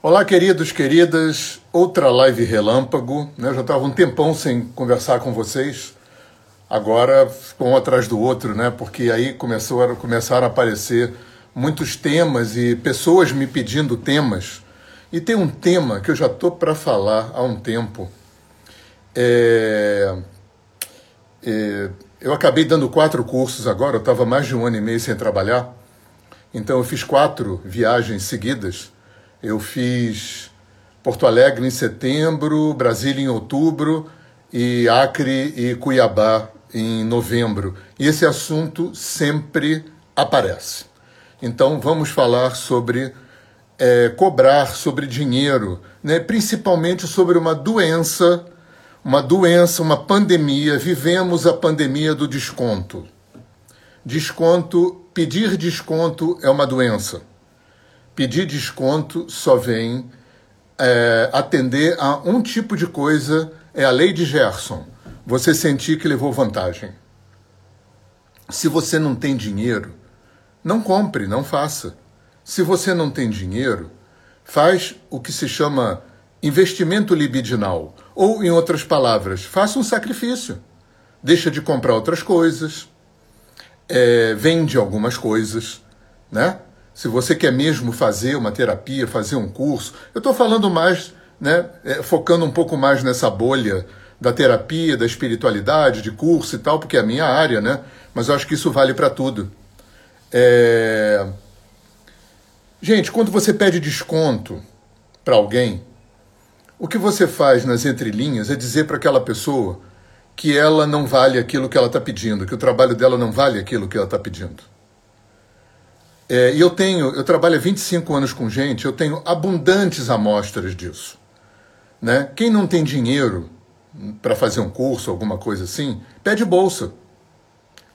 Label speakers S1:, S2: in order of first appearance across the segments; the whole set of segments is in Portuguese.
S1: Olá, queridos, queridas. Outra live relâmpago. Né? Eu já estava um tempão sem conversar com vocês. Agora, um atrás do outro, né? Porque aí começou, começaram a aparecer muitos temas e pessoas me pedindo temas. E tem um tema que eu já estou para falar há um tempo. É... É... Eu acabei dando quatro cursos agora, eu estava mais de um ano e meio sem trabalhar. Então eu fiz quatro viagens seguidas eu fiz Porto Alegre em setembro, Brasília em outubro e Acre e Cuiabá em novembro. E esse assunto sempre aparece. Então vamos falar sobre é, cobrar sobre dinheiro, né? principalmente sobre uma doença, uma doença, uma pandemia. Vivemos a pandemia do desconto. Desconto, pedir desconto é uma doença pedir desconto só vem é, atender a um tipo de coisa, é a lei de Gerson. Você sentir que levou vantagem. Se você não tem dinheiro, não compre, não faça. Se você não tem dinheiro, faz o que se chama investimento libidinal. Ou, em outras palavras, faça um sacrifício. Deixa de comprar outras coisas, é, vende algumas coisas, né? Se você quer mesmo fazer uma terapia, fazer um curso, eu estou falando mais, né, é, focando um pouco mais nessa bolha da terapia, da espiritualidade, de curso e tal, porque é a minha área, né? Mas eu acho que isso vale para tudo. É... Gente, quando você pede desconto para alguém, o que você faz nas entrelinhas é dizer para aquela pessoa que ela não vale aquilo que ela está pedindo, que o trabalho dela não vale aquilo que ela está pedindo. É, e eu tenho, eu trabalho há 25 anos com gente, eu tenho abundantes amostras disso. Né? Quem não tem dinheiro para fazer um curso, alguma coisa assim, pede bolsa.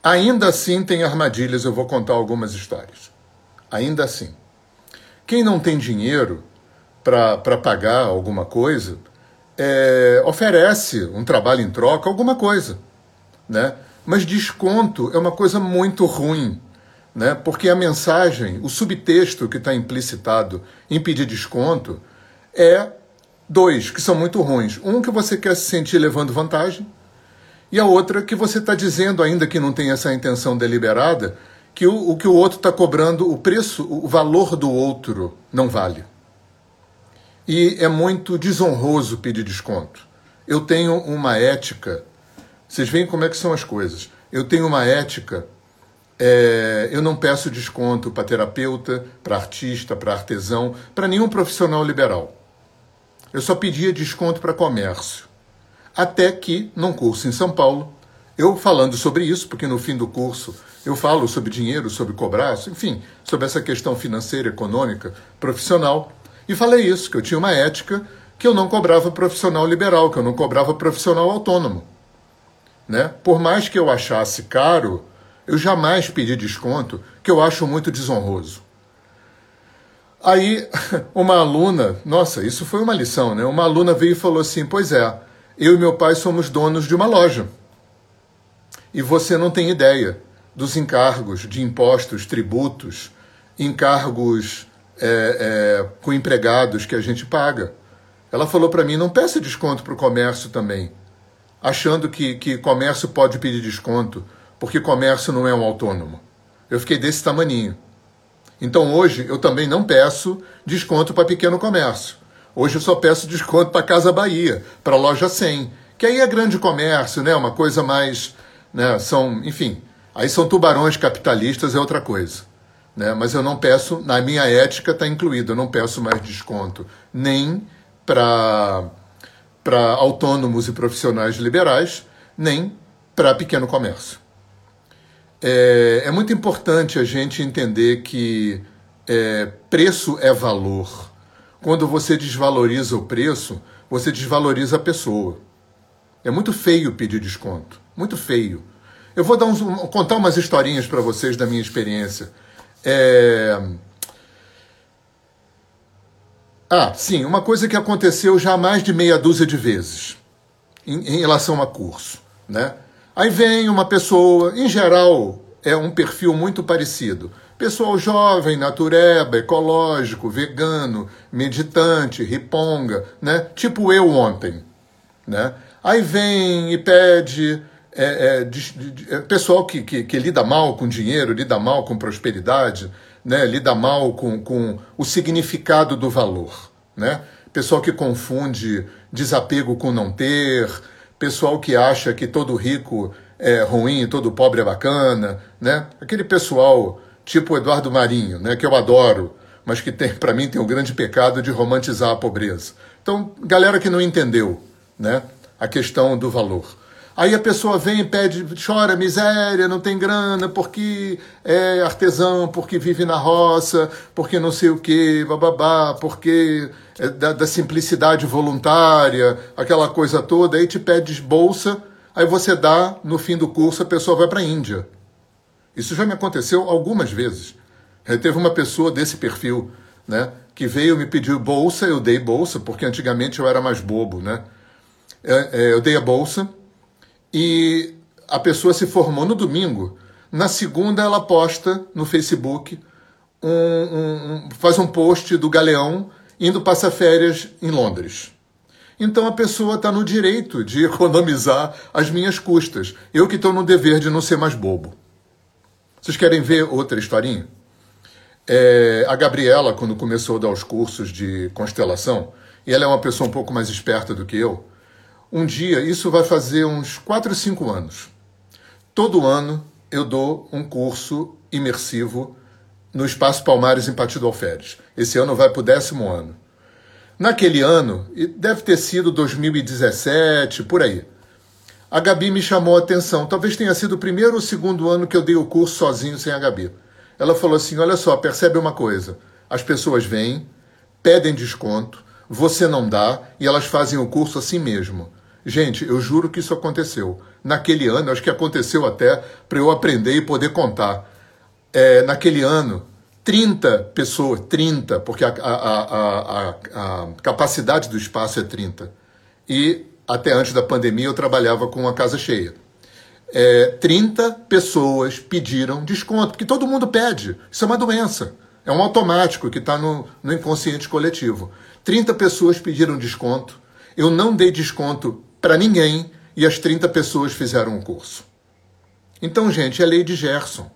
S1: Ainda assim tem armadilhas, eu vou contar algumas histórias. Ainda assim. Quem não tem dinheiro para pagar alguma coisa, é, oferece um trabalho em troca, alguma coisa. Né? Mas desconto é uma coisa muito ruim né? porque a mensagem, o subtexto que está implicitado em pedir desconto é dois, que são muito ruins. Um que você quer se sentir levando vantagem, e a outra que você está dizendo, ainda que não tenha essa intenção deliberada, que o, o que o outro está cobrando, o preço, o valor do outro não vale. E é muito desonroso pedir desconto. Eu tenho uma ética, vocês veem como é que são as coisas. Eu tenho uma ética é, eu não peço desconto para terapeuta, para artista, para artesão, para nenhum profissional liberal. Eu só pedia desconto para comércio. Até que, num curso em São Paulo, eu falando sobre isso, porque no fim do curso eu falo sobre dinheiro, sobre cobrar, enfim, sobre essa questão financeira, econômica, profissional, e falei isso, que eu tinha uma ética que eu não cobrava profissional liberal, que eu não cobrava profissional autônomo. Né? Por mais que eu achasse caro eu jamais pedi desconto, que eu acho muito desonroso. Aí, uma aluna, nossa, isso foi uma lição, né? Uma aluna veio e falou assim: Pois é, eu e meu pai somos donos de uma loja. E você não tem ideia dos encargos de impostos, tributos, encargos é, é, com empregados que a gente paga. Ela falou para mim: não peça desconto para o comércio também, achando que, que comércio pode pedir desconto porque comércio não é um autônomo. Eu fiquei desse tamaninho. Então hoje eu também não peço desconto para pequeno comércio. Hoje eu só peço desconto para Casa Bahia, para loja 100, que aí é grande comércio, né? Uma coisa mais, né? São, enfim, aí são tubarões capitalistas é outra coisa, né? Mas eu não peço, na minha ética está incluído, eu não peço mais desconto nem para para autônomos e profissionais liberais, nem para pequeno comércio. É, é muito importante a gente entender que é, preço é valor. Quando você desvaloriza o preço, você desvaloriza a pessoa. É muito feio pedir desconto. Muito feio. Eu vou dar uns, contar umas historinhas para vocês da minha experiência. É... Ah, sim, uma coisa que aconteceu já mais de meia dúzia de vezes em, em relação a curso. Né? Aí vem uma pessoa, em geral é um perfil muito parecido. Pessoal jovem, natureba, ecológico, vegano, meditante, riponga, né? Tipo eu ontem, né? Aí vem e pede é, é, de, de, é, pessoal que, que, que, lida mal com dinheiro, lida mal com prosperidade, né? lida mal com, com o significado do valor. Né? Pessoal que confunde desapego com não ter, pessoal que acha que todo rico é ruim, todo pobre é bacana, né? Aquele pessoal tipo Eduardo Marinho, né, que eu adoro, mas que tem para mim tem o grande pecado de romantizar a pobreza. Então, galera que não entendeu, né, a questão do valor. Aí a pessoa vem e pede, chora miséria, não tem grana, porque é artesão, porque vive na roça, porque não sei o que, bababá, porque é da, da, simplicidade voluntária, aquela coisa toda, aí te pede bolsa, aí você dá, no fim do curso a pessoa vai para a Índia. Isso já me aconteceu algumas vezes. É, teve uma pessoa desse perfil, né, que veio me pedir bolsa, eu dei bolsa, porque antigamente eu era mais bobo, né? É, é, eu dei a bolsa e a pessoa se formou no domingo. Na segunda, ela posta no Facebook, um, um, um, faz um post do Galeão indo passar férias em Londres. Então a pessoa está no direito de economizar as minhas custas. Eu que estou no dever de não ser mais bobo. Vocês querem ver outra historinha? É, a Gabriela, quando começou a dar os cursos de constelação, e ela é uma pessoa um pouco mais esperta do que eu, um dia, isso vai fazer uns 4, 5 anos. Todo ano eu dou um curso imersivo no Espaço Palmares em Partido Alferes. Esse ano vai para o décimo ano. Naquele ano, deve ter sido 2017, por aí, a Gabi me chamou a atenção. Talvez tenha sido o primeiro ou segundo ano que eu dei o curso sozinho sem a Gabi. Ela falou assim: Olha só, percebe uma coisa. As pessoas vêm, pedem desconto, você não dá e elas fazem o curso assim mesmo. Gente, eu juro que isso aconteceu. Naquele ano, acho que aconteceu até para eu aprender e poder contar. É, naquele ano, 30 pessoas, 30, porque a, a, a, a, capacidade do espaço é 30. E até antes da pandemia eu trabalhava com a casa cheia. É, 30 pessoas pediram desconto, porque todo mundo pede. Isso é uma doença. É um automático que está no, no inconsciente coletivo. 30 pessoas pediram desconto. Eu não dei desconto para ninguém e as 30 pessoas fizeram o um curso. Então, gente, é lei de Gerson.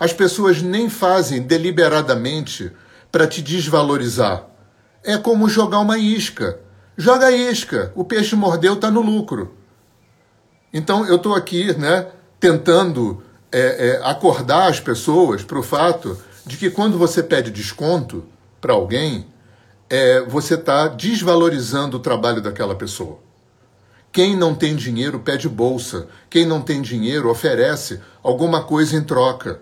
S1: As pessoas nem fazem deliberadamente para te desvalorizar. É como jogar uma isca. Joga isca, o peixe mordeu, está no lucro. Então eu estou aqui né, tentando é, é, acordar as pessoas para o fato de que quando você pede desconto para alguém, é, você está desvalorizando o trabalho daquela pessoa. Quem não tem dinheiro pede bolsa. Quem não tem dinheiro oferece alguma coisa em troca.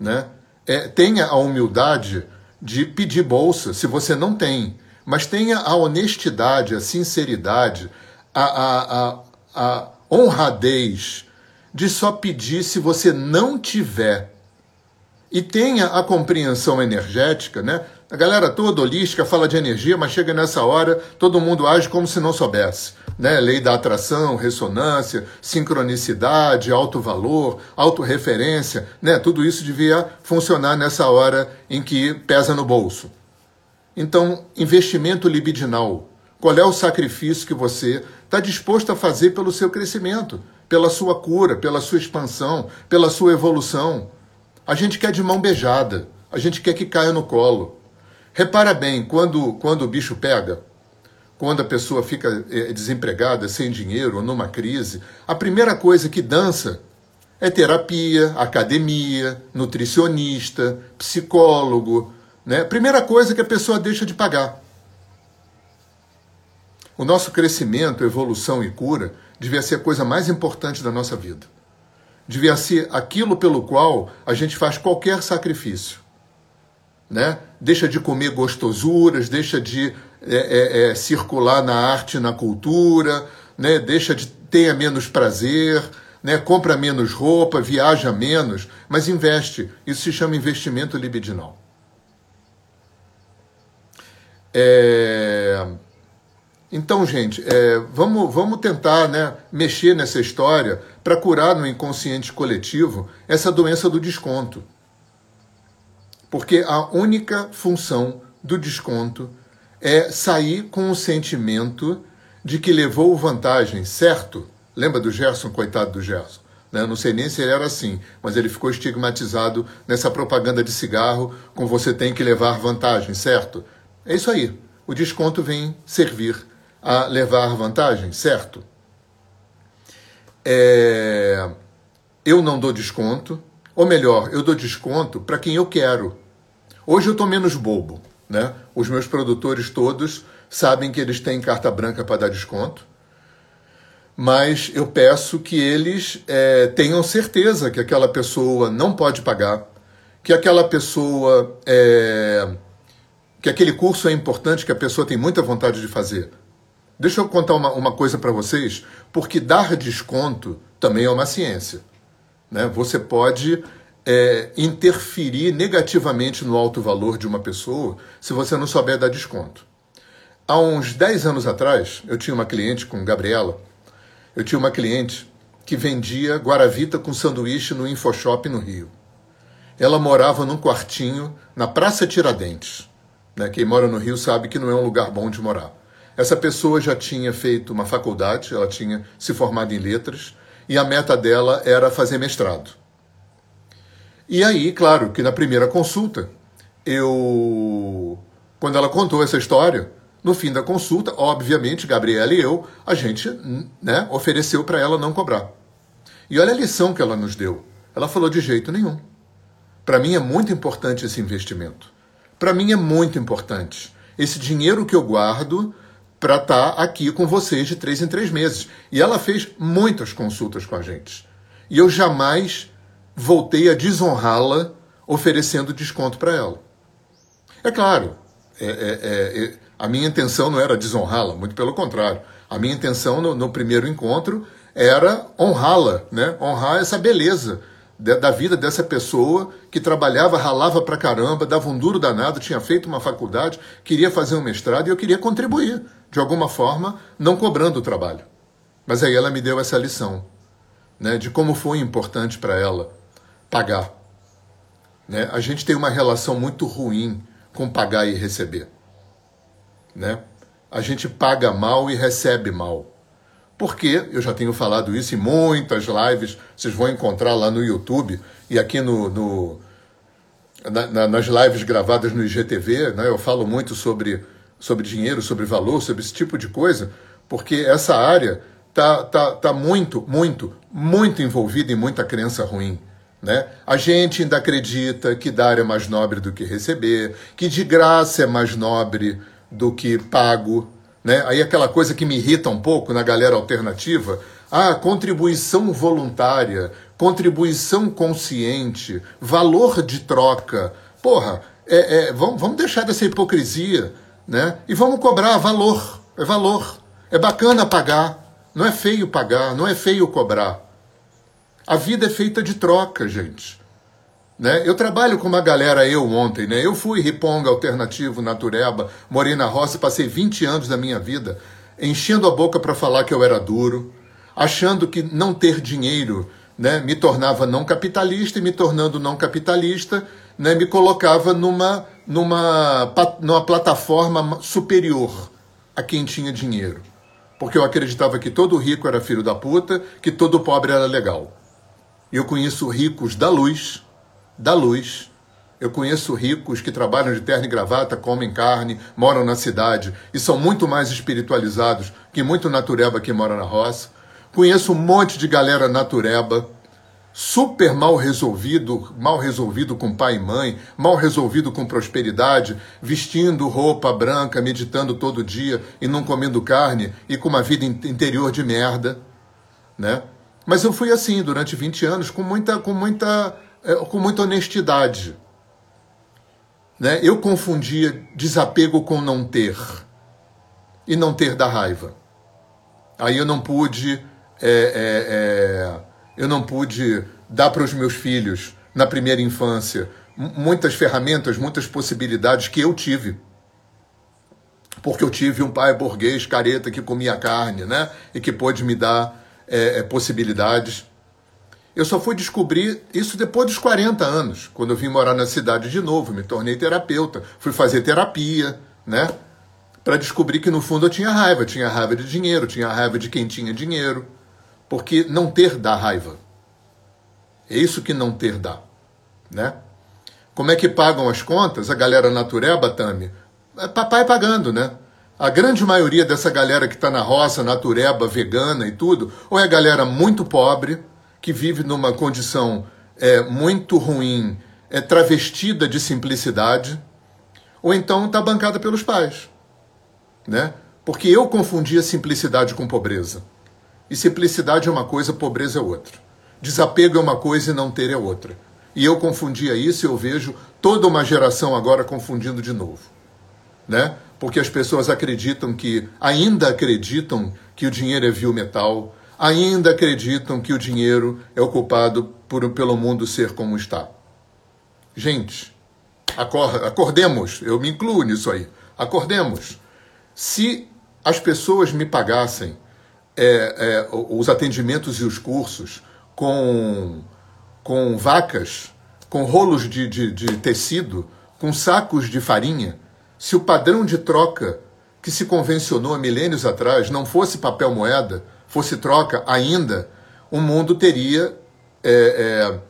S1: Né? É, tenha a humildade de pedir bolsa se você não tem. Mas tenha a honestidade, a sinceridade, a, a, a, a honradez de só pedir se você não tiver. E tenha a compreensão energética, né? A galera toda holística fala de energia, mas chega nessa hora, todo mundo age como se não soubesse. Né? Lei da atração, ressonância, sincronicidade, alto valor, autorreferência, né? tudo isso devia funcionar nessa hora em que pesa no bolso. Então, investimento libidinal. Qual é o sacrifício que você está disposto a fazer pelo seu crescimento, pela sua cura, pela sua expansão, pela sua evolução? A gente quer de mão beijada, a gente quer que caia no colo. Repara bem, quando, quando o bicho pega, quando a pessoa fica eh, desempregada, sem dinheiro, numa crise, a primeira coisa que dança é terapia, academia, nutricionista, psicólogo. Né? Primeira coisa que a pessoa deixa de pagar. O nosso crescimento, evolução e cura devia ser a coisa mais importante da nossa vida. Devia ser aquilo pelo qual a gente faz qualquer sacrifício né? deixa de comer gostosuras, deixa de é, é, é, circular na arte, na cultura, né? deixa de ter menos prazer, né? compra menos roupa, viaja menos, mas investe. Isso se chama investimento libidinal. É... Então, gente, é, vamos, vamos tentar né, mexer nessa história para curar no inconsciente coletivo essa doença do desconto. Porque a única função do desconto é sair com o sentimento de que levou vantagem, certo? Lembra do Gerson, coitado do Gerson? Né? Não sei nem se ele era assim, mas ele ficou estigmatizado nessa propaganda de cigarro com você tem que levar vantagem, certo? É isso aí. O desconto vem servir a levar vantagem, certo? É... Eu não dou desconto, ou melhor, eu dou desconto para quem eu quero. Hoje eu estou menos bobo, né? Os meus produtores todos sabem que eles têm carta branca para dar desconto mas eu peço que eles é, tenham certeza que aquela pessoa não pode pagar, que aquela pessoa. É, que aquele curso é importante, que a pessoa tem muita vontade de fazer. Deixa eu contar uma, uma coisa para vocês, porque dar desconto também é uma ciência. Né? Você pode é, interferir negativamente no alto valor de uma pessoa se você não souber dar desconto. Há uns 10 anos atrás, eu tinha uma cliente com Gabriela, eu tinha uma cliente que vendia Guaravita com sanduíche no InfoShop no Rio. Ela morava num quartinho na Praça Tiradentes. Né? Quem mora no Rio sabe que não é um lugar bom de morar. Essa pessoa já tinha feito uma faculdade, ela tinha se formado em letras, e a meta dela era fazer mestrado. E aí, claro, que na primeira consulta, eu. Quando ela contou essa história, no fim da consulta, obviamente, Gabriela e eu, a gente né, ofereceu para ela não cobrar. E olha a lição que ela nos deu. Ela falou de jeito nenhum. Para mim é muito importante esse investimento. Para mim é muito importante. Esse dinheiro que eu guardo para estar tá aqui com vocês de três em três meses. E ela fez muitas consultas com a gente. E eu jamais voltei a desonrá-la oferecendo desconto para ela. É claro, é, é, é, a minha intenção não era desonrá-la, muito pelo contrário. A minha intenção no, no primeiro encontro era honrá-la, né? honrar essa beleza da vida dessa pessoa que trabalhava, ralava pra caramba, dava um duro danado, tinha feito uma faculdade, queria fazer um mestrado e eu queria contribuir, de alguma forma, não cobrando o trabalho. Mas aí ela me deu essa lição, né, de como foi importante para ela pagar. Né? A gente tem uma relação muito ruim com pagar e receber né? A gente paga mal e recebe mal. Porque, eu já tenho falado isso em muitas lives, vocês vão encontrar lá no YouTube e aqui no, no na, nas lives gravadas no IGTV, né, eu falo muito sobre, sobre dinheiro, sobre valor, sobre esse tipo de coisa, porque essa área tá, tá, tá muito, muito, muito envolvida em muita crença ruim. Né? A gente ainda acredita que dar é mais nobre do que receber, que de graça é mais nobre do que pago. Né? Aí aquela coisa que me irrita um pouco na galera alternativa, ah, contribuição voluntária, contribuição consciente, valor de troca. Porra, é, é, vamos, vamos deixar dessa hipocrisia, né? E vamos cobrar valor. É valor. É bacana pagar. Não é feio pagar, não é feio cobrar. A vida é feita de troca, gente. Né? Eu trabalho com uma galera, eu ontem, né? Eu fui riponga alternativo, natureba, morei na roça, passei 20 anos da minha vida enchendo a boca para falar que eu era duro, achando que não ter dinheiro né, me tornava não capitalista e me tornando não capitalista né, me colocava numa, numa, numa plataforma superior a quem tinha dinheiro. Porque eu acreditava que todo rico era filho da puta, que todo pobre era legal. Eu conheço ricos da luz da luz. Eu conheço ricos que trabalham de terno e gravata, comem carne, moram na cidade e são muito mais espiritualizados que muito natureba que mora na roça. Conheço um monte de galera natureba, super mal resolvido, mal resolvido com pai e mãe, mal resolvido com prosperidade, vestindo roupa branca, meditando todo dia e não comendo carne e com uma vida interior de merda, né? Mas eu fui assim durante 20 anos com muita com muita com muita honestidade. Né? Eu confundia desapego com não ter. E não ter da raiva. Aí eu não pude. É, é, é eu não pude dar para os meus filhos, na primeira infância, muitas ferramentas, muitas possibilidades que eu tive. Porque eu tive um pai burguês, careta, que comia carne, né? E que pôde me dar é, é, possibilidades. Eu só fui descobrir isso depois dos 40 anos, quando eu vim morar na cidade de novo, me tornei terapeuta, fui fazer terapia, né? Para descobrir que no fundo eu tinha raiva, tinha raiva de dinheiro, tinha raiva de quem tinha dinheiro, porque não ter dá raiva. É isso que não ter dá, né? Como é que pagam as contas? A galera natureba, Tami? É papai pagando, né? A grande maioria dessa galera que está na roça, natureba, vegana e tudo, ou é galera muito pobre, que vive numa condição é, muito ruim, é travestida de simplicidade, ou então está bancada pelos pais. Né? Porque eu confundia simplicidade com pobreza. E simplicidade é uma coisa, pobreza é outra. Desapego é uma coisa e não ter é outra. E eu confundia isso e eu vejo toda uma geração agora confundindo de novo. Né? Porque as pessoas acreditam que, ainda acreditam que o dinheiro é vil metal, ainda acreditam que o dinheiro é ocupado por, pelo mundo ser como está. Gente, acordemos, eu me incluo nisso aí. Acordemos. Se as pessoas me pagassem é, é, os atendimentos e os cursos com com vacas, com rolos de, de, de tecido, com sacos de farinha, se o padrão de troca que se convencionou há milênios atrás não fosse papel moeda, fosse troca ainda, o mundo teria é, é,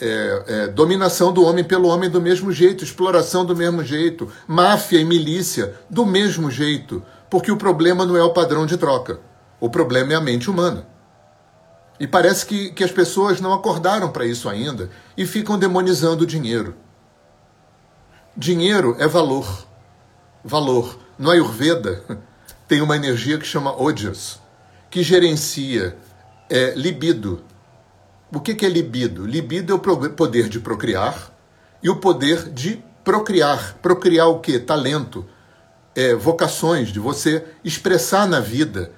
S1: é, é, dominação do homem pelo homem do mesmo jeito, exploração do mesmo jeito, máfia e milícia do mesmo jeito, porque o problema não é o padrão de troca, o problema é a mente humana. E parece que, que as pessoas não acordaram para isso ainda e ficam demonizando o dinheiro. Dinheiro é valor. Valor. No Ayurveda tem uma energia que chama Ojas, que gerencia é, libido. O que, que é libido? Libido é o poder de procriar e o poder de procriar. Procriar o quê? Talento, é, vocações, de você expressar na vida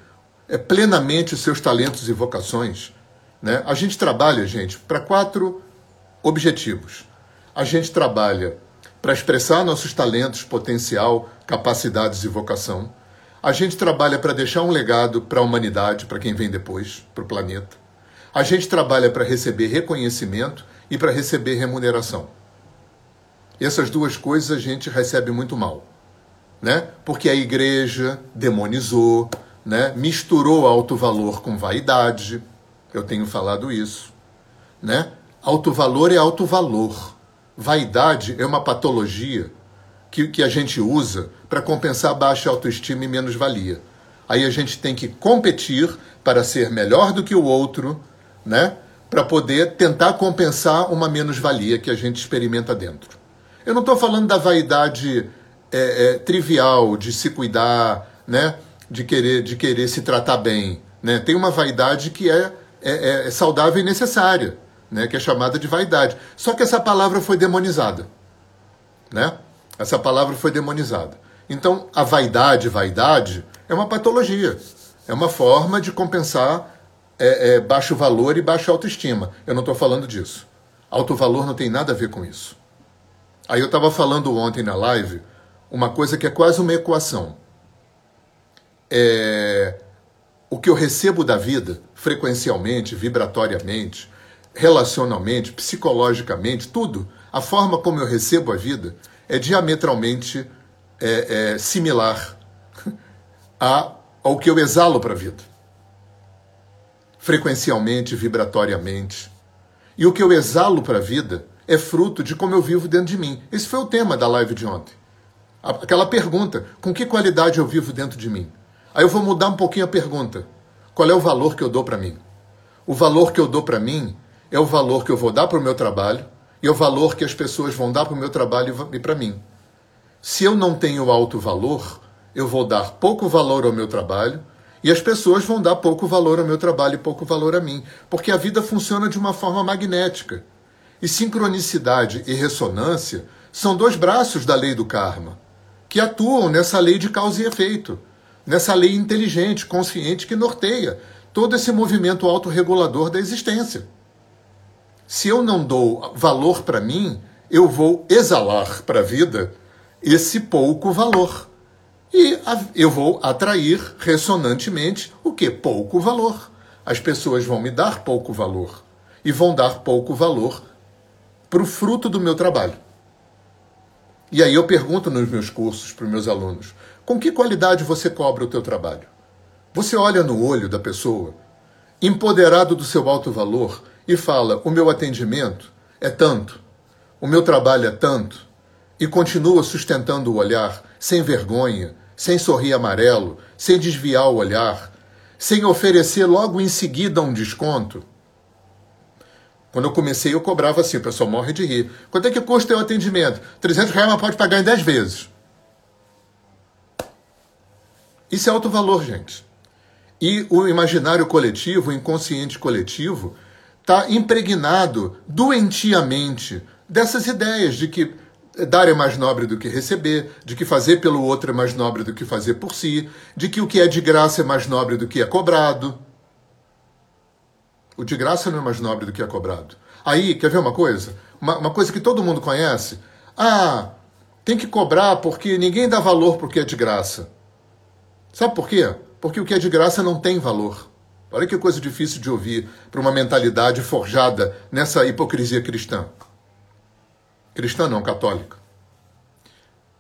S1: é, plenamente os seus talentos e vocações. Né? A gente trabalha, gente, para quatro objetivos. A gente trabalha para expressar nossos talentos, potencial, capacidades e vocação. A gente trabalha para deixar um legado para a humanidade, para quem vem depois, para o planeta. A gente trabalha para receber reconhecimento e para receber remuneração. Essas duas coisas a gente recebe muito mal, né? Porque a igreja demonizou, né? misturou alto valor com vaidade. Eu tenho falado isso. Né? Alto valor é alto valor. Vaidade é uma patologia que, que a gente usa para compensar baixa autoestima e menos-valia. Aí a gente tem que competir para ser melhor do que o outro, né? para poder tentar compensar uma menos-valia que a gente experimenta dentro. Eu não estou falando da vaidade é, é, trivial de se cuidar, né? de querer, de querer se tratar bem. Né? Tem uma vaidade que é, é, é saudável e necessária, né? que é chamada de vaidade. Só que essa palavra foi demonizada. Né? Essa palavra foi demonizada. Então, a vaidade, vaidade, é uma patologia. É uma forma de compensar é, é, baixo valor e baixa autoestima. Eu não estou falando disso. Alto valor não tem nada a ver com isso. Aí eu estava falando ontem na live uma coisa que é quase uma equação é, o que eu recebo da vida, frequencialmente, vibratoriamente, relacionalmente, psicologicamente, tudo, a forma como eu recebo a vida é diametralmente é, é, similar a, ao que eu exalo para a vida. Frequencialmente, vibratoriamente. E o que eu exalo para a vida é fruto de como eu vivo dentro de mim. Esse foi o tema da live de ontem. Aquela pergunta: com que qualidade eu vivo dentro de mim? Aí eu vou mudar um pouquinho a pergunta. Qual é o valor que eu dou para mim? O valor que eu dou para mim é o valor que eu vou dar para o meu trabalho e é o valor que as pessoas vão dar para o meu trabalho e para mim. Se eu não tenho alto valor, eu vou dar pouco valor ao meu trabalho e as pessoas vão dar pouco valor ao meu trabalho e pouco valor a mim, porque a vida funciona de uma forma magnética. E sincronicidade e ressonância são dois braços da lei do karma, que atuam nessa lei de causa e efeito nessa lei inteligente, consciente que norteia todo esse movimento autorregulador da existência. Se eu não dou valor para mim, eu vou exalar para a vida esse pouco valor. E eu vou atrair ressonantemente o que? Pouco valor. As pessoas vão me dar pouco valor. e vão dar pouco valor para o fruto do meu trabalho. E aí eu pergunto nos meus cursos para os meus alunos: com que qualidade você cobra o teu trabalho? Você olha no olho da pessoa, empoderado do seu alto valor, e fala: o meu atendimento é tanto, o meu trabalho é tanto, e continua sustentando o olhar, sem vergonha, sem sorrir amarelo, sem desviar o olhar, sem oferecer logo em seguida um desconto. Quando eu comecei, eu cobrava assim, o pessoal morre de rir. Quanto é que custa o atendimento? 300 reais, mas pode pagar em 10 vezes. Isso é alto valor, gente. E o imaginário coletivo, o inconsciente coletivo, está impregnado doentiamente dessas ideias de que dar é mais nobre do que receber, de que fazer pelo outro é mais nobre do que fazer por si, de que o que é de graça é mais nobre do que é cobrado. O de graça não é mais nobre do que é cobrado. Aí, quer ver uma coisa? Uma, uma coisa que todo mundo conhece? Ah, tem que cobrar porque ninguém dá valor porque é de graça. Sabe por quê? Porque o que é de graça não tem valor. Olha que coisa difícil de ouvir para uma mentalidade forjada nessa hipocrisia cristã. Cristã não, católica.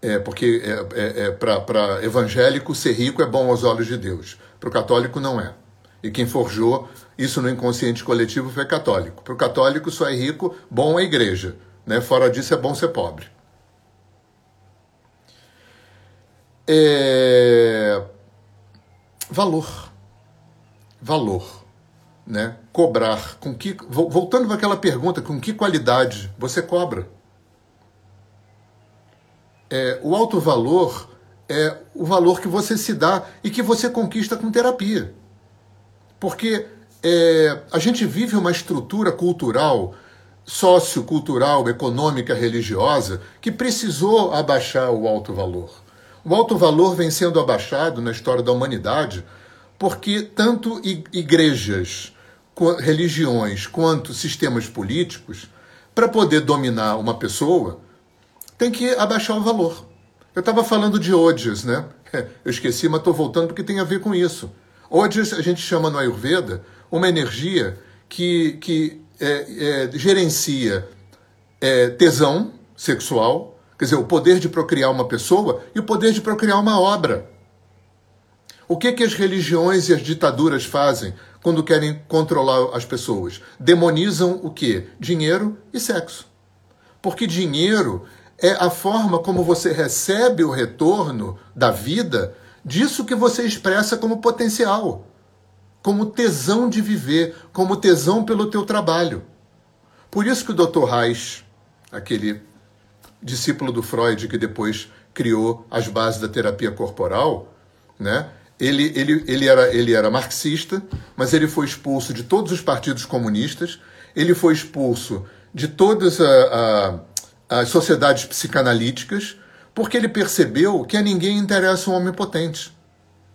S1: É porque é, é, é para evangélico ser rico é bom aos olhos de Deus. Para o católico não é. E quem forjou isso no inconsciente coletivo foi católico. Para o católico só é rico, bom a igreja. Né? Fora disso é bom ser pobre. É... Valor. Valor. Né? Cobrar. Com que... Voltando para aquela pergunta, com que qualidade você cobra? É, o alto valor é o valor que você se dá e que você conquista com terapia. Porque é, a gente vive uma estrutura cultural, sociocultural, econômica, religiosa, que precisou abaixar o alto valor. O alto valor vem sendo abaixado na história da humanidade porque tanto igrejas, religiões, quanto sistemas políticos, para poder dominar uma pessoa, tem que abaixar o valor. Eu estava falando de Odias, né? Eu esqueci, mas estou voltando porque tem a ver com isso. Odias a gente chama no Ayurveda uma energia que, que é, é, gerencia é, tesão sexual, quer dizer, o poder de procriar uma pessoa e o poder de procriar uma obra. O que, que as religiões e as ditaduras fazem quando querem controlar as pessoas? Demonizam o que? Dinheiro e sexo. Porque dinheiro é a forma como você recebe o retorno da vida disso que você expressa como potencial, como tesão de viver, como tesão pelo teu trabalho. Por isso que o Dr. Reich, aquele discípulo do Freud que depois criou as bases da terapia corporal, né? Ele, ele, ele, era, ele era marxista, mas ele foi expulso de todos os partidos comunistas, ele foi expulso de todas a, a as sociedades psicanalíticas, porque ele percebeu que a ninguém interessa um homem potente.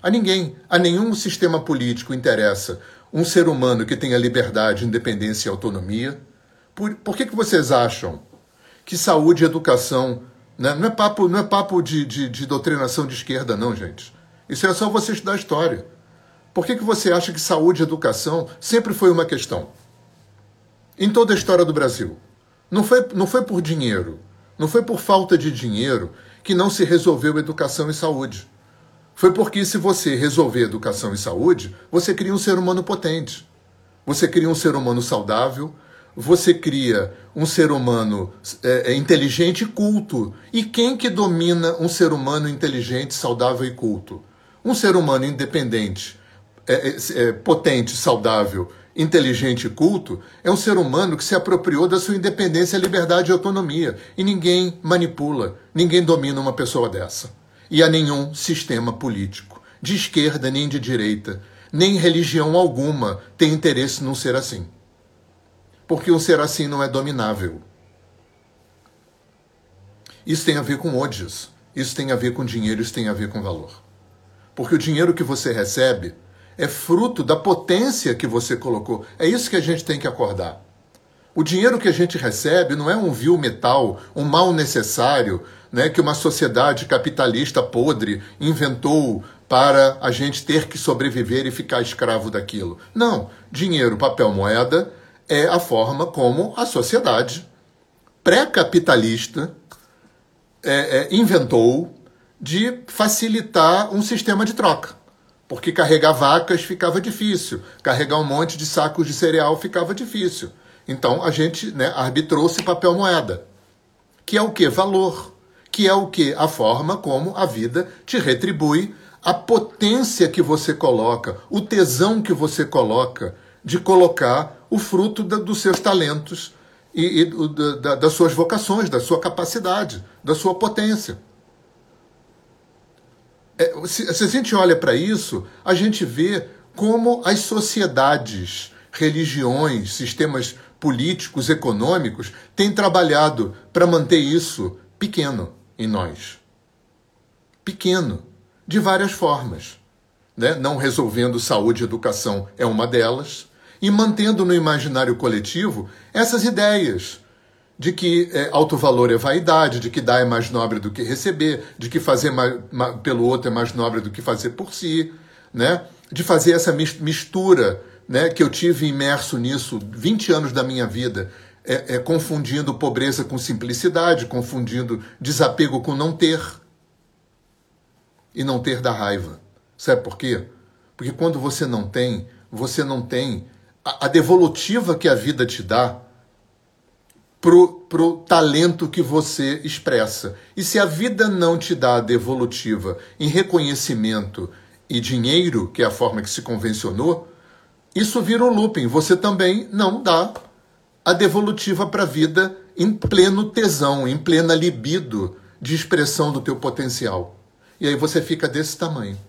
S1: A ninguém, a nenhum sistema político interessa um ser humano que tenha liberdade, independência e autonomia. Por, por que, que vocês acham que saúde e educação. Né? Não é papo, não é papo de, de, de doutrinação de esquerda, não, gente. Isso é só você estudar história. Por que, que você acha que saúde e educação sempre foi uma questão? Em toda a história do Brasil. Não foi, não foi por dinheiro, não foi por falta de dinheiro que não se resolveu educação e saúde. Foi porque se você resolver educação e saúde, você cria um ser humano potente. Você cria um ser humano saudável, você cria um ser humano é, é, inteligente e culto. E quem que domina um ser humano inteligente, saudável e culto? Um ser humano independente, é, é, é potente, saudável inteligente e culto é um ser humano que se apropriou da sua independência, liberdade e autonomia. E ninguém manipula, ninguém domina uma pessoa dessa. E a nenhum sistema político, de esquerda nem de direita, nem religião alguma tem interesse num ser assim. Porque um ser assim não é dominável. Isso tem a ver com odios, isso tem a ver com dinheiro, isso tem a ver com valor. Porque o dinheiro que você recebe é fruto da potência que você colocou. É isso que a gente tem que acordar. O dinheiro que a gente recebe não é um vil metal, um mal necessário, né, que uma sociedade capitalista podre inventou para a gente ter que sobreviver e ficar escravo daquilo. Não, dinheiro, papel, moeda é a forma como a sociedade pré-capitalista é, é, inventou de facilitar um sistema de troca. Porque carregar vacas ficava difícil, carregar um monte de sacos de cereal ficava difícil. Então a gente né, arbitrou-se papel moeda, que é o que? Valor, que é o que? A forma como a vida te retribui, a potência que você coloca, o tesão que você coloca de colocar o fruto da, dos seus talentos e, e da, das suas vocações, da sua capacidade, da sua potência. É, se, se a gente olha para isso, a gente vê como as sociedades, religiões, sistemas políticos, econômicos têm trabalhado para manter isso pequeno em nós. Pequeno, de várias formas. Né? Não resolvendo saúde e educação é uma delas, e mantendo no imaginário coletivo essas ideias de que é, alto valor é vaidade, de que dar é mais nobre do que receber, de que fazer mais, mais, pelo outro é mais nobre do que fazer por si, né? de fazer essa mistura né, que eu tive imerso nisso 20 anos da minha vida, é, é, confundindo pobreza com simplicidade, confundindo desapego com não ter. E não ter da raiva. Sabe por quê? Porque quando você não tem, você não tem a, a devolutiva que a vida te dá pro, pro talento que você expressa. E se a vida não te dá a devolutiva em reconhecimento e dinheiro, que é a forma que se convencionou, isso vira um looping. Você também não dá a devolutiva para a vida em pleno tesão, em plena libido de expressão do teu potencial. E aí você fica desse tamanho.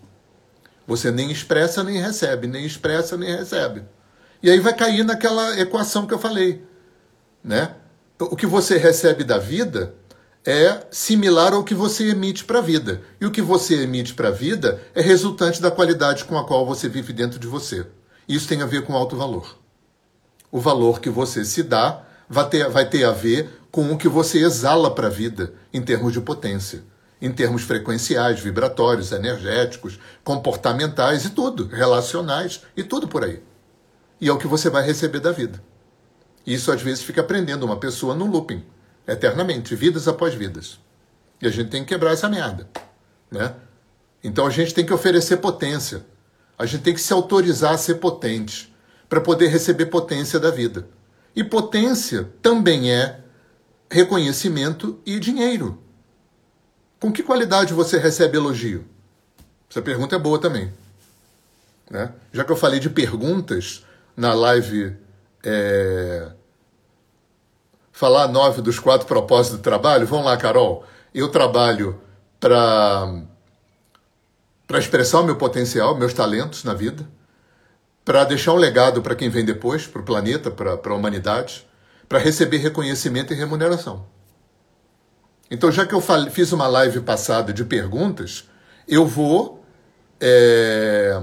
S1: Você nem expressa nem recebe, nem expressa nem recebe. E aí vai cair naquela equação que eu falei, né? O que você recebe da vida é similar ao que você emite para a vida. E o que você emite para a vida é resultante da qualidade com a qual você vive dentro de você. Isso tem a ver com alto valor. O valor que você se dá vai ter, vai ter a ver com o que você exala para a vida em termos de potência, em termos frequenciais, vibratórios, energéticos, comportamentais e tudo, relacionais e tudo por aí. E é o que você vai receber da vida. Isso às vezes fica prendendo uma pessoa num looping, eternamente, vidas após vidas. E a gente tem que quebrar essa merda, né? Então a gente tem que oferecer potência a gente tem que se autorizar a ser potente para poder receber potência da vida. E potência também é reconhecimento e dinheiro. Com que qualidade você recebe elogio? Essa pergunta é boa também. Né? Já que eu falei de perguntas na live é... Falar nove dos quatro propósitos do trabalho, vamos lá, Carol. Eu trabalho para para expressar o meu potencial, meus talentos na vida, para deixar um legado para quem vem depois, para o planeta, para a humanidade, para receber reconhecimento e remuneração. Então, já que eu fiz uma live passada de perguntas, eu vou é,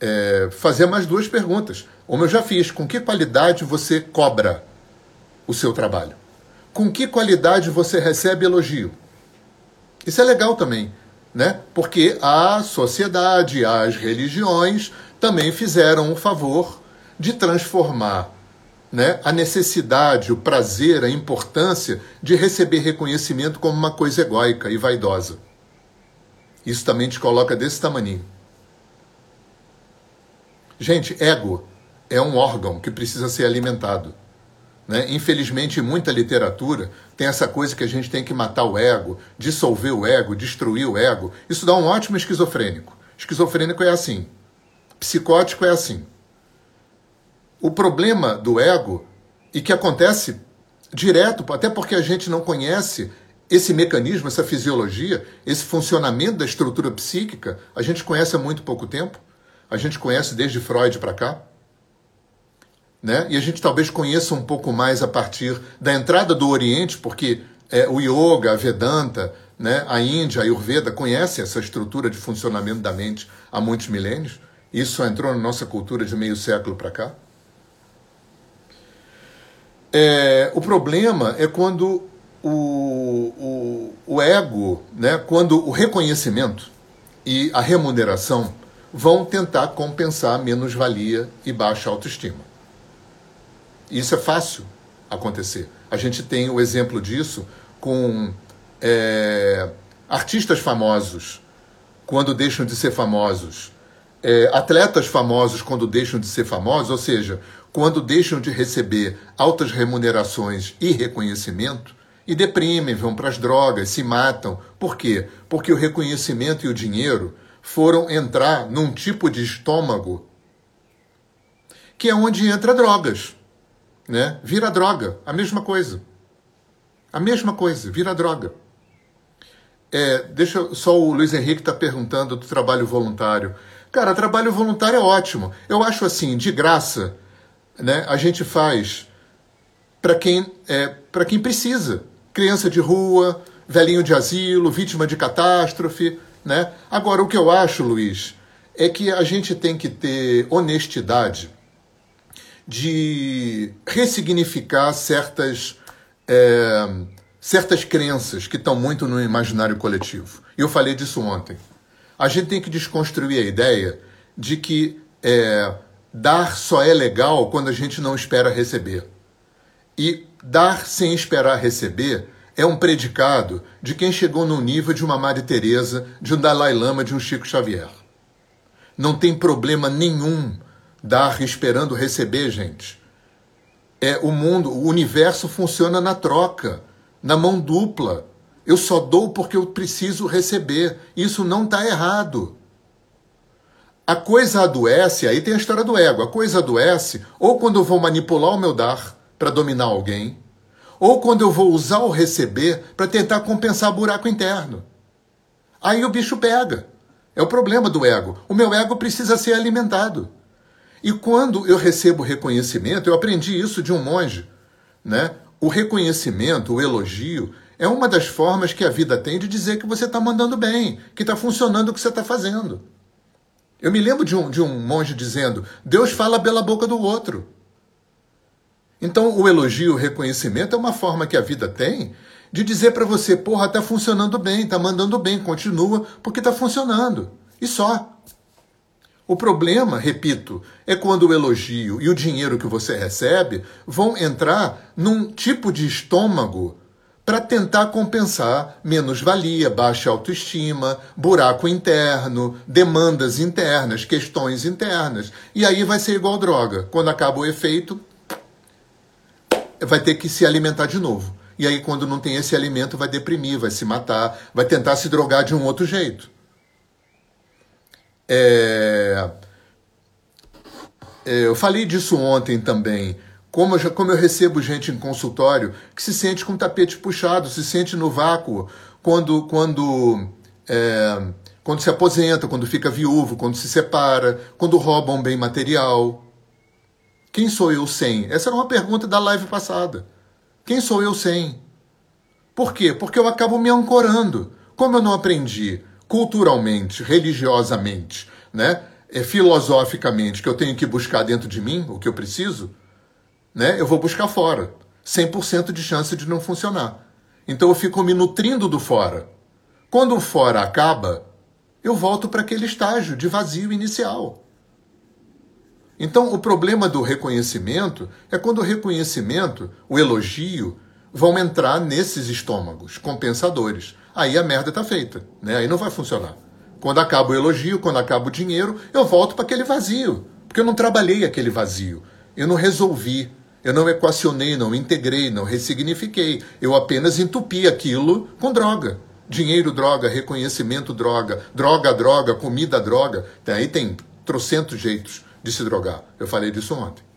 S1: é, fazer mais duas perguntas. Como eu já fiz, com que qualidade você cobra o seu trabalho? Com que qualidade você recebe elogio? Isso é legal também né? Porque a sociedade, as religiões também fizeram o favor de transformar né, a necessidade, o prazer, a importância de receber reconhecimento como uma coisa egóica e vaidosa. Isso também te coloca desse tamanho. Gente, ego é um órgão que precisa ser alimentado. Né? Infelizmente, muita literatura tem essa coisa que a gente tem que matar o ego, dissolver o ego, destruir o ego. Isso dá um ótimo esquizofrênico. Esquizofrênico é assim. Psicótico é assim. O problema do ego, e que acontece direto, até porque a gente não conhece esse mecanismo, essa fisiologia, esse funcionamento da estrutura psíquica, a gente conhece há muito pouco tempo. A gente conhece desde Freud para cá né? E a gente talvez conheça um pouco mais a partir da entrada do Oriente, porque é, o Yoga, a Vedanta, né, a Índia, a Ayurveda conhecem essa estrutura de funcionamento da mente há muitos milênios. Isso entrou na nossa cultura de meio século para cá. É, o problema é quando o, o, o ego, né, quando o reconhecimento e a remuneração vão tentar compensar menos-valia e baixa autoestima. Isso é fácil acontecer. A gente tem o exemplo disso com é, artistas famosos quando deixam de ser famosos, é, atletas famosos quando deixam de ser famosos, ou seja, quando deixam de receber altas remunerações e reconhecimento e deprimem, vão para as drogas, se matam. Por quê? Porque o reconhecimento e o dinheiro foram entrar num tipo de estômago que é onde entra drogas, né? Vira droga, a mesma coisa. A mesma coisa, vira droga. É, deixa só o Luiz Henrique está perguntando do trabalho voluntário. Cara, trabalho voluntário é ótimo. Eu acho assim, de graça, né? A gente faz para quem é, para quem precisa. Criança de rua, velhinho de asilo, vítima de catástrofe, né? Agora o que eu acho, Luiz, é que a gente tem que ter honestidade de ressignificar certas é, certas crenças que estão muito no imaginário coletivo. Eu falei disso ontem. A gente tem que desconstruir a ideia de que é, dar só é legal quando a gente não espera receber. E dar sem esperar receber é um predicado de quem chegou no nível de uma Maria Teresa, de um Dalai Lama, de um Chico Xavier. Não tem problema nenhum dar esperando receber, gente. É o mundo, o universo funciona na troca na mão dupla. Eu só dou porque eu preciso receber. Isso não está errado. A coisa adoece, aí tem a história do ego. A coisa adoece ou quando eu vou manipular o meu dar para dominar alguém, ou quando eu vou usar o receber para tentar compensar buraco interno. Aí o bicho pega. É o problema do ego. O meu ego precisa ser alimentado. E quando eu recebo reconhecimento, eu aprendi isso de um monge, né? O reconhecimento, o elogio, é uma das formas que a vida tem de dizer que você está mandando bem, que está funcionando o que você está fazendo. Eu me lembro de um, de um monge dizendo: Deus fala pela boca do outro. Então, o elogio, o reconhecimento é uma forma que a vida tem de dizer para você: porra, está funcionando bem, está mandando bem, continua, porque está funcionando. E só. O problema, repito, é quando o elogio e o dinheiro que você recebe vão entrar num tipo de estômago para tentar compensar menos-valia, baixa autoestima, buraco interno, demandas internas, questões internas. E aí vai ser igual droga. Quando acaba o efeito, vai ter que se alimentar de novo. E aí, quando não tem esse alimento, vai deprimir, vai se matar, vai tentar se drogar de um outro jeito. É... é eu falei disso ontem também. Como eu, como eu recebo gente em consultório que se sente com o tapete puxado, se sente no vácuo quando, quando, é, quando se aposenta, quando fica viúvo, quando se separa, quando rouba um bem material. Quem sou eu sem? Essa era uma pergunta da live passada. Quem sou eu sem? Por quê? Porque eu acabo me ancorando. Como eu não aprendi culturalmente, religiosamente, né, é, filosoficamente, que eu tenho que buscar dentro de mim o que eu preciso, né, eu vou buscar fora. 100% de chance de não funcionar. Então eu fico me nutrindo do fora. Quando o fora acaba, eu volto para aquele estágio de vazio inicial. Então, o problema do reconhecimento é quando o reconhecimento, o elogio, vão entrar nesses estômagos compensadores aí a merda tá feita, né? Aí não vai funcionar. Quando acaba o elogio, quando acaba o dinheiro, eu volto para aquele vazio, porque eu não trabalhei aquele vazio, eu não resolvi, eu não equacionei, não integrei, não ressignifiquei, eu apenas entupi aquilo com droga. Dinheiro, droga, reconhecimento, droga, droga, droga, comida, droga. Aí tem trocentos jeitos de se drogar. Eu falei disso ontem.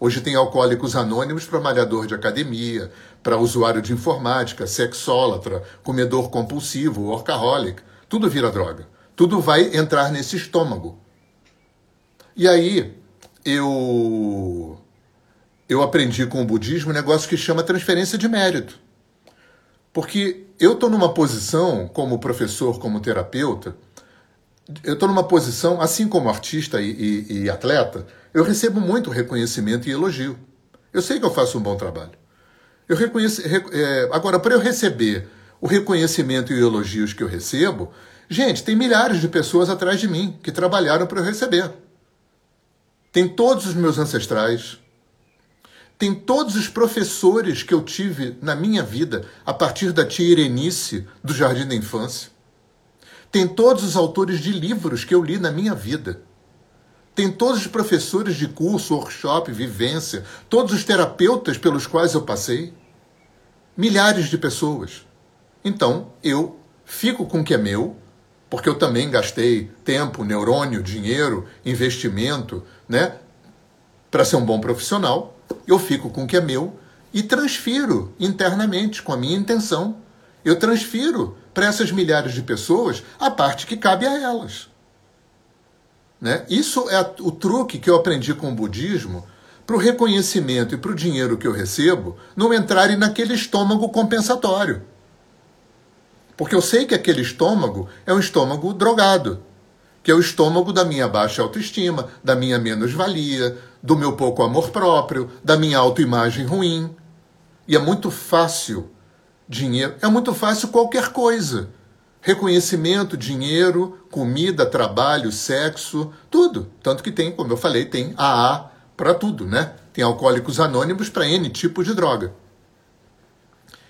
S1: Hoje tem alcoólicos anônimos para malhador de academia, para usuário de informática, sexólatra, comedor compulsivo, workaholic. Tudo vira droga. Tudo vai entrar nesse estômago. E aí eu eu aprendi com o budismo um negócio que chama transferência de mérito. Porque eu estou numa posição, como professor, como terapeuta, eu estou numa posição, assim como artista e, e, e atleta, eu recebo muito reconhecimento e elogio. Eu sei que eu faço um bom trabalho. Eu reconheço. É, agora, para eu receber o reconhecimento e elogios que eu recebo, gente, tem milhares de pessoas atrás de mim que trabalharam para eu receber. Tem todos os meus ancestrais, tem todos os professores que eu tive na minha vida a partir da tia Irenice do Jardim da Infância. Tem todos os autores de livros que eu li na minha vida. Tem todos os professores de curso, workshop, vivência, todos os terapeutas pelos quais eu passei. Milhares de pessoas. Então, eu fico com o que é meu, porque eu também gastei tempo, neurônio, dinheiro, investimento, né, para ser um bom profissional. Eu fico com o que é meu e transfiro internamente com a minha intenção. Eu transfiro para essas milhares de pessoas a parte que cabe a elas. Né? Isso é o truque que eu aprendi com o budismo para o reconhecimento e para o dinheiro que eu recebo não entrarem naquele estômago compensatório. Porque eu sei que aquele estômago é um estômago drogado, que é o estômago da minha baixa autoestima, da minha menos-valia, do meu pouco amor próprio, da minha autoimagem ruim. E é muito fácil dinheiro, é muito fácil qualquer coisa. Reconhecimento, dinheiro, comida, trabalho, sexo, tudo. Tanto que tem, como eu falei, tem AA para tudo, né? Tem alcoólicos anônimos para N tipos de droga.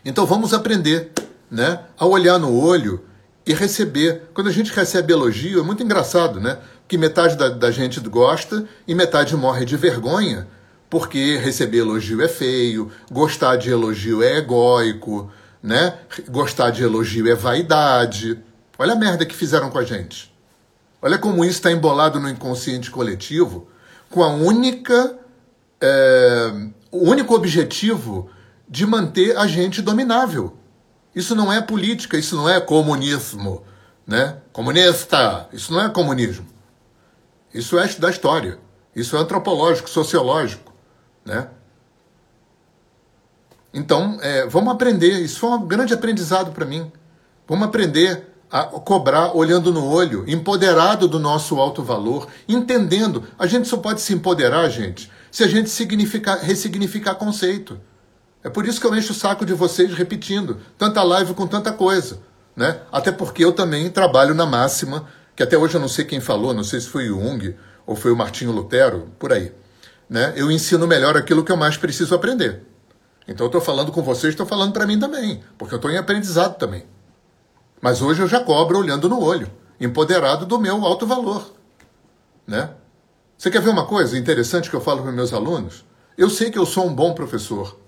S1: Então vamos aprender né, a olhar no olho e receber. Quando a gente recebe elogio, é muito engraçado, né? Que metade da, da gente gosta e metade morre de vergonha, porque receber elogio é feio, gostar de elogio é egóico, né? Gostar de elogio é vaidade. Olha a merda que fizeram com a gente. Olha como isso está embolado no inconsciente coletivo, com a única, é, o único objetivo de manter a gente dominável. Isso não é política, isso não é comunismo, né? Comunista, isso não é comunismo. Isso é da história. Isso é antropológico, sociológico, né? Então, é, vamos aprender. Isso foi um grande aprendizado para mim. Vamos aprender a cobrar olhando no olho, empoderado do nosso alto valor, entendendo. A gente só pode se empoderar, gente, se a gente significar, ressignificar conceito. É por isso que eu encho o saco de vocês repetindo tanta live com tanta coisa. Né? Até porque eu também trabalho na máxima, que até hoje eu não sei quem falou, não sei se foi o Jung ou foi o Martinho Lutero, por aí. Né? Eu ensino melhor aquilo que eu mais preciso aprender. Então eu estou falando com vocês, estou falando para mim também, porque eu estou em aprendizado também. Mas hoje eu já cobro olhando no olho, empoderado do meu alto valor. Né? Você quer ver uma coisa interessante que eu falo para meus alunos? Eu sei que eu sou um bom professor,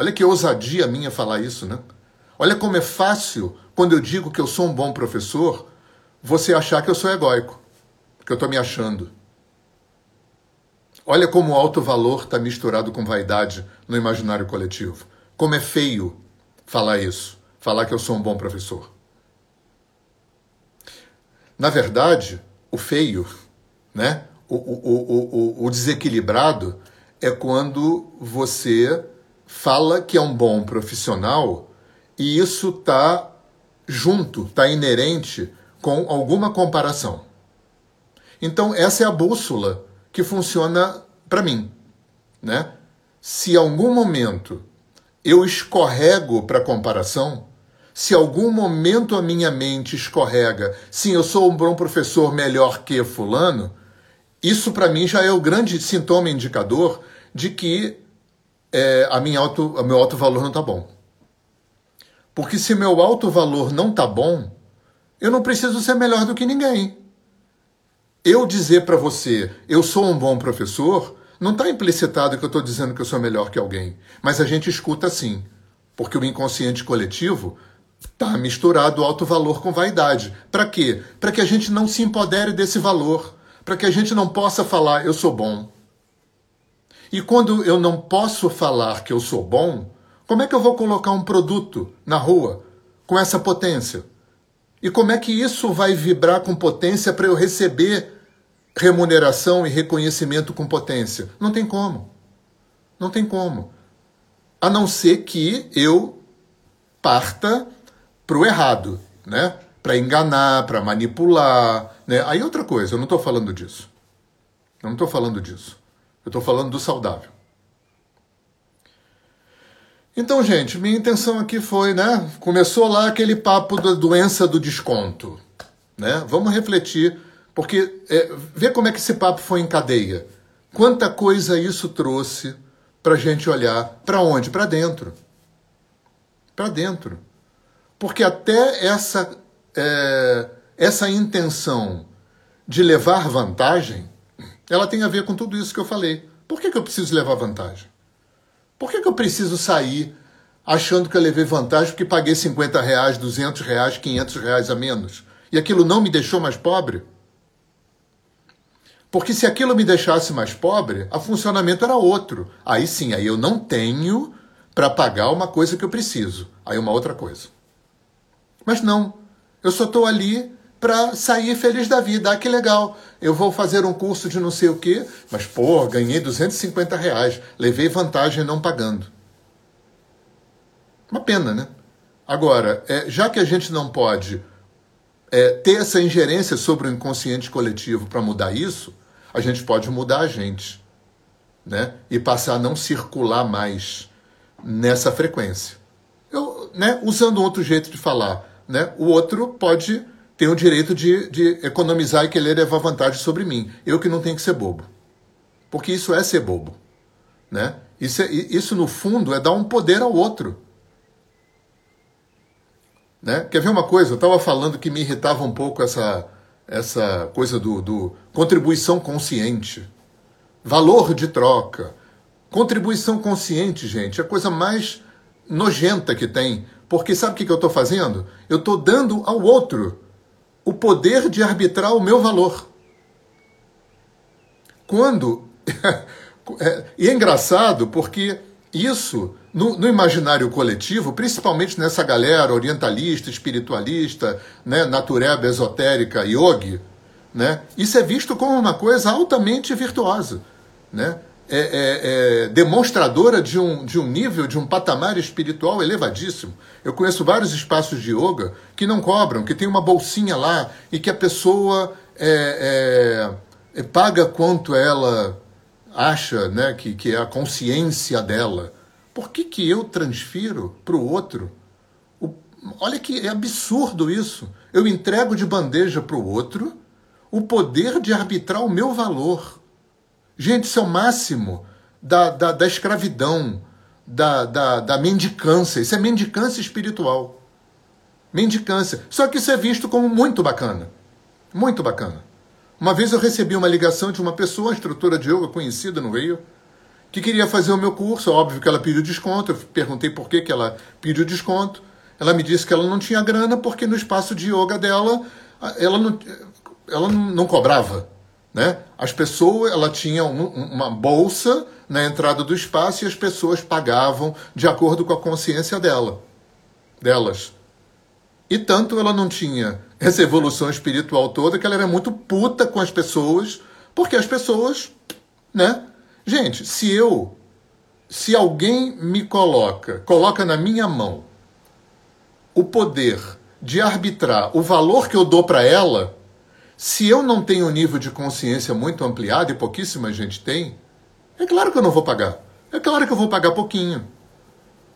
S1: Olha que ousadia minha falar isso, né? Olha como é fácil, quando eu digo que eu sou um bom professor, você achar que eu sou egóico, que eu estou me achando. Olha como o alto valor está misturado com vaidade no imaginário coletivo. Como é feio falar isso, falar que eu sou um bom professor. Na verdade, o feio, né? o, o, o, o desequilibrado, é quando você fala que é um bom profissional e isso está junto, está inerente com alguma comparação. Então, essa é a bússola que funciona para mim. Né? Se algum momento eu escorrego para comparação, se algum momento a minha mente escorrega, sim, eu sou um bom professor melhor que Fulano, isso para mim já é o grande sintoma indicador de que é, a minha auto, o meu alto valor não está bom. Porque se meu alto valor não está bom, eu não preciso ser melhor do que ninguém. Eu dizer para você, eu sou um bom professor, não está implicitado que eu estou dizendo que eu sou melhor que alguém. Mas a gente escuta assim, porque o inconsciente coletivo está misturado alto valor com vaidade. Para quê? Para que a gente não se empodere desse valor, para que a gente não possa falar eu sou bom. E quando eu não posso falar que eu sou bom, como é que eu vou colocar um produto na rua com essa potência? E como é que isso vai vibrar com potência para eu receber remuneração e reconhecimento com potência? Não tem como. Não tem como. A não ser que eu parta para o errado, né? Para enganar, para manipular. Né? Aí outra coisa, eu não estou falando disso. Eu não estou falando disso. Eu estou falando do saudável. Então, gente, minha intenção aqui foi, né? Começou lá aquele papo da doença do desconto, né? Vamos refletir, porque é, vê como é que esse papo foi em cadeia. Quanta coisa isso trouxe para gente olhar para onde? Para dentro. Para dentro. Porque até essa, é, essa intenção de levar vantagem, ela tem a ver com tudo isso que eu falei. Por que, que eu preciso levar vantagem? Por que, que eu preciso sair achando que eu levei vantagem porque paguei 50 reais, 200 reais, 500 reais a menos? E aquilo não me deixou mais pobre? Porque se aquilo me deixasse mais pobre, o funcionamento era outro. Aí sim, aí eu não tenho para pagar uma coisa que eu preciso. Aí uma outra coisa. Mas não, eu só estou ali para sair feliz da vida. Ah, que legal. Eu vou fazer um curso de não sei o quê, mas pô, ganhei 250 reais. Levei vantagem não pagando. Uma pena, né? Agora, é, já que a gente não pode é, ter essa ingerência sobre o inconsciente coletivo para mudar isso, a gente pode mudar a gente, né? E passar a não circular mais nessa frequência. Eu, né, usando outro jeito de falar, né? O outro pode ter o direito de, de economizar e querer levar vantagem sobre mim. Eu que não tenho que ser bobo. Porque isso é ser bobo, né? Isso, é, isso no fundo é dar um poder ao outro. Né? Quer ver uma coisa? Eu estava falando que me irritava um pouco essa, essa coisa do, do contribuição consciente, valor de troca. Contribuição consciente, gente, é a coisa mais nojenta que tem. Porque sabe o que, que eu estou fazendo? Eu estou dando ao outro o poder de arbitrar o meu valor. Quando. É, e é engraçado porque isso, no, no, imaginário coletivo, principalmente nessa galera orientalista, espiritualista, né, natureba, esotérica, yogi, né, isso é visto como uma coisa altamente virtuosa. Né? É, é, é, demonstradora de um, de um nível, de um patamar espiritual elevadíssimo. Eu conheço vários espaços de yoga que não cobram, que tem uma bolsinha lá e que a pessoa é, é, é paga quanto ela acha né, que, que é a consciência dela. Por que, que eu transfiro para o outro? Olha que é absurdo isso. Eu entrego de bandeja para o outro o poder de arbitrar o meu valor. Gente, isso é o máximo da, da, da escravidão, da, da, da mendicância. Isso é mendicância espiritual. Mendicância. Só que isso é visto como muito bacana. Muito bacana. Uma vez eu recebi uma ligação de uma pessoa, uma instrutora de yoga conhecida no Rio, que queria fazer o meu curso. Óbvio que ela pediu desconto. Eu perguntei por que, que ela pediu desconto. Ela me disse que ela não tinha grana porque no espaço de yoga dela ela não, ela não cobrava. Né? As pessoas, ela tinha um, uma bolsa na entrada do espaço e as pessoas pagavam de acordo com a consciência dela, delas. E tanto ela não tinha essa evolução espiritual toda que ela era muito puta com as pessoas, porque as pessoas, né? Gente, se eu se alguém me coloca, coloca na minha mão o poder de arbitrar o valor que eu dou para ela, se eu não tenho um nível de consciência muito ampliado, e pouquíssima gente tem, é claro que eu não vou pagar. É claro que eu vou pagar pouquinho.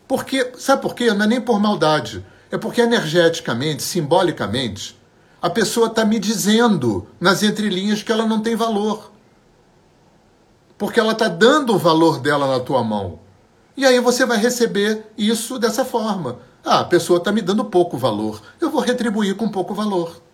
S1: Porque, sabe por quê? Não é nem por maldade. É porque energeticamente, simbolicamente, a pessoa está me dizendo nas entrelinhas que ela não tem valor. Porque ela está dando o valor dela na tua mão. E aí você vai receber isso dessa forma. Ah, a pessoa está me dando pouco valor. Eu vou retribuir com pouco valor.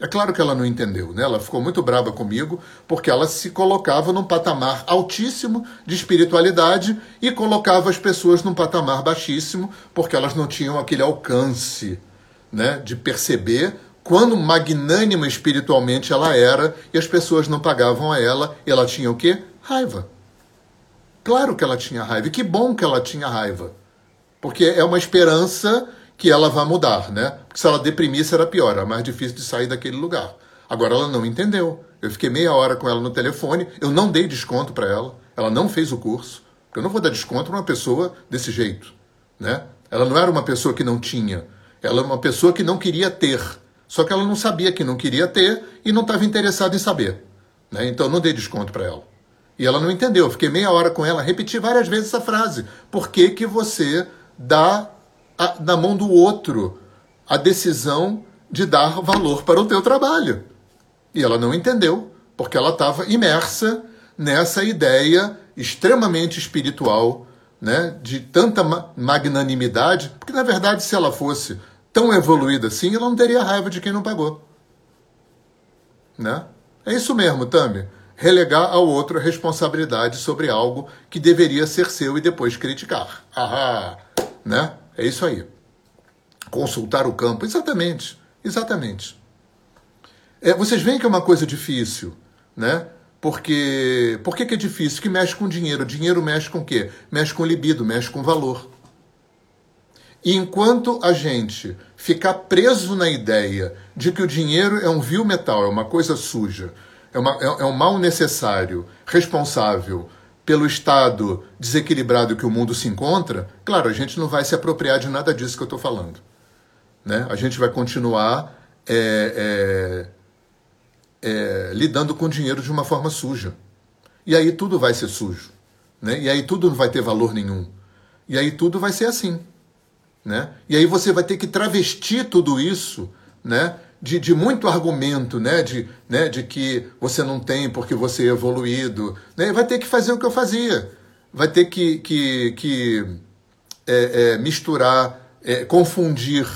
S1: É claro que ela não entendeu, né? Ela ficou muito brava comigo porque ela se colocava num patamar altíssimo de espiritualidade e colocava as pessoas num patamar baixíssimo porque elas não tinham aquele alcance, né, de perceber quando magnânima espiritualmente ela era e as pessoas não pagavam a ela, e ela tinha o quê? Raiva. Claro que ela tinha raiva. E que bom que ela tinha raiva. Porque é uma esperança que ela vai mudar, né? Porque se ela deprimisse era pior, era mais difícil de sair daquele lugar. Agora ela não entendeu. Eu fiquei meia hora com ela no telefone, eu não dei desconto para ela, ela não fez o curso. Eu não vou dar desconto para uma pessoa desse jeito, né? Ela não era uma pessoa que não tinha, ela era uma pessoa que não queria ter. Só que ela não sabia que não queria ter e não estava interessada em saber. Né? Então eu não dei desconto para ela. E ela não entendeu. Eu fiquei meia hora com ela, repeti várias vezes essa frase. Por que, que você dá a, na mão do outro a decisão de dar valor para o teu trabalho. E ela não entendeu, porque ela estava imersa nessa ideia extremamente espiritual, né, de tanta magnanimidade, porque na verdade, se ela fosse tão evoluída assim, ela não teria raiva de quem não pagou. Né? É isso mesmo, Tami. Relegar ao outro a responsabilidade sobre algo que deveria ser seu e depois criticar. Ah, né? É isso aí. Consultar o campo. Exatamente. Exatamente. É, vocês veem que é uma coisa difícil, né? Porque por que, que é difícil? Que mexe com dinheiro. Dinheiro mexe com o quê? Mexe com libido, mexe com valor. E enquanto a gente ficar preso na ideia de que o dinheiro é um vil metal, é uma coisa suja, é, uma, é, é um mal necessário, responsável pelo estado desequilibrado que o mundo se encontra, claro, a gente não vai se apropriar de nada disso que eu estou falando. Né? A gente vai continuar é, é, é, lidando com dinheiro de uma forma suja. E aí tudo vai ser sujo. Né? E aí tudo não vai ter valor nenhum. E aí tudo vai ser assim. Né? E aí você vai ter que travestir tudo isso né? De, de muito argumento, né? De, né? de que você não tem porque você é evoluído. Né? Vai ter que fazer o que eu fazia. Vai ter que, que, que é, é, misturar, é, confundir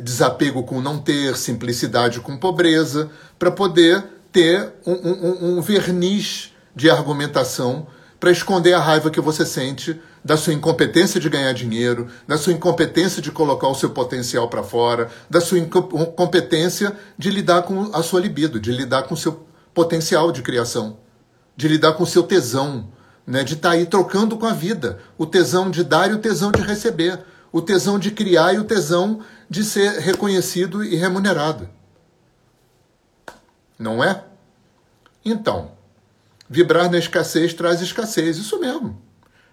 S1: desapego com não ter, simplicidade com pobreza, para poder ter um, um, um verniz de argumentação para esconder a raiva que você sente da sua incompetência de ganhar dinheiro, da sua incompetência de colocar o seu potencial para fora, da sua incompetência de lidar com a sua libido, de lidar com o seu potencial de criação, de lidar com o seu tesão, né, de estar tá aí trocando com a vida, o tesão de dar e o tesão de receber, o tesão de criar e o tesão de ser reconhecido e remunerado. Não é? Então, vibrar na escassez traz escassez, isso mesmo,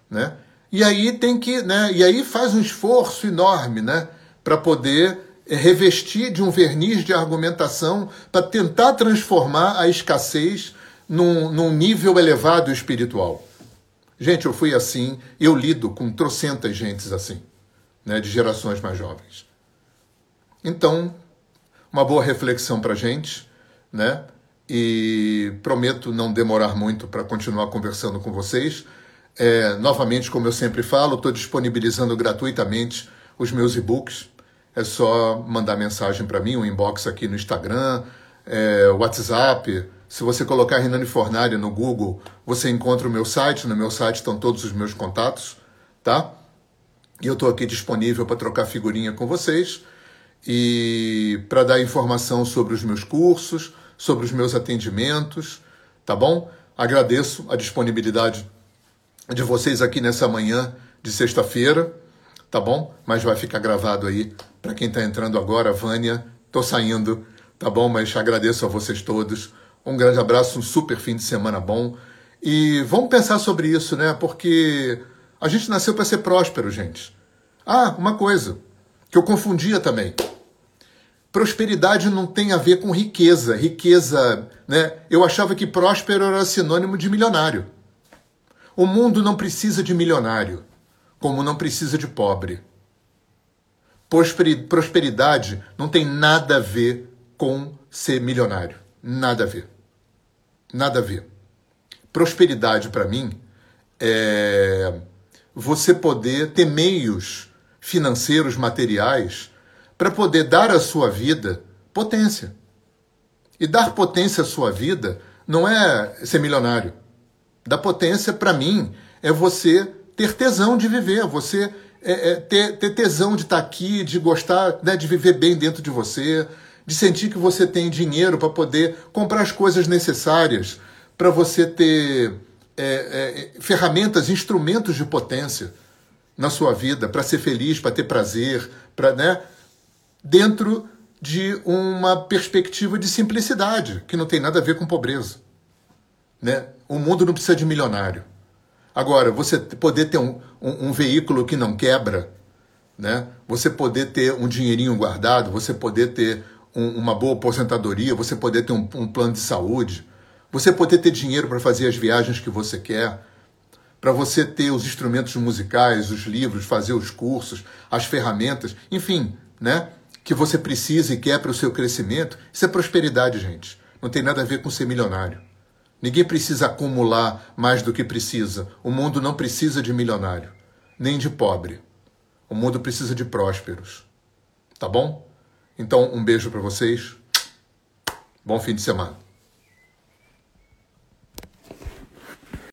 S1: né? E aí tem que, né? E aí faz um esforço enorme, né, para poder eh, revestir de um verniz de argumentação para tentar transformar a escassez num, num nível elevado espiritual. Gente, eu fui assim, eu lido com trocentas gentes assim, né, de gerações mais jovens. Então, uma boa reflexão para gente, né? E prometo não demorar muito para continuar conversando com vocês. É, novamente, como eu sempre falo, estou disponibilizando gratuitamente os meus e-books. É só mandar mensagem para mim, um inbox aqui no Instagram, é, WhatsApp. Se você colocar Renane Fornari no Google, você encontra o meu site. No meu site estão todos os meus contatos, tá? E eu estou aqui disponível para trocar figurinha com vocês e para dar informação sobre os meus cursos, sobre os meus atendimentos, tá bom? Agradeço a disponibilidade de vocês aqui nessa manhã de sexta-feira, tá bom? Mas vai ficar gravado aí para quem está entrando agora, Vânia. Tô saindo, tá bom? Mas agradeço a vocês todos. Um grande abraço, um super fim de semana bom. E vamos pensar sobre isso, né? Porque a gente nasceu para ser próspero, gente. Ah, uma coisa que eu confundia também. Prosperidade não tem a ver com riqueza. Riqueza, né? Eu achava que próspero era sinônimo de milionário. O mundo não precisa de milionário, como não precisa de pobre. Prosperidade não tem nada a ver com ser milionário. Nada a ver. Nada a ver. Prosperidade, para mim, é você poder ter meios financeiros, materiais para poder dar à sua vida potência. E dar potência à sua vida não é ser milionário. Dar potência, para mim, é você ter tesão de viver, você é, é, ter, ter, tesão de estar tá aqui, de gostar, né, de viver bem dentro de você, de sentir que você tem dinheiro para poder comprar as coisas necessárias, para você ter é, é ferramentas, instrumentos de potência na sua vida, para ser feliz, para ter prazer, para, né? dentro de uma perspectiva de simplicidade, que não tem nada a ver com pobreza. Né? O mundo não precisa de milionário. Agora, você poder ter um, um, um veículo que não quebra, né? você poder ter um dinheirinho guardado, você poder ter um, uma boa aposentadoria, você poder ter um, um plano de saúde, você poder ter dinheiro para fazer as viagens que você quer, para você ter os instrumentos musicais, os livros, fazer os cursos, as ferramentas, enfim, né? que você precisa e quer para o seu crescimento, isso é prosperidade, gente. Não tem nada a ver com ser milionário. Ninguém precisa acumular mais do que precisa. O mundo não precisa de milionário, nem de pobre. O mundo precisa de prósperos. Tá bom? Então, um beijo para vocês. Bom fim de semana.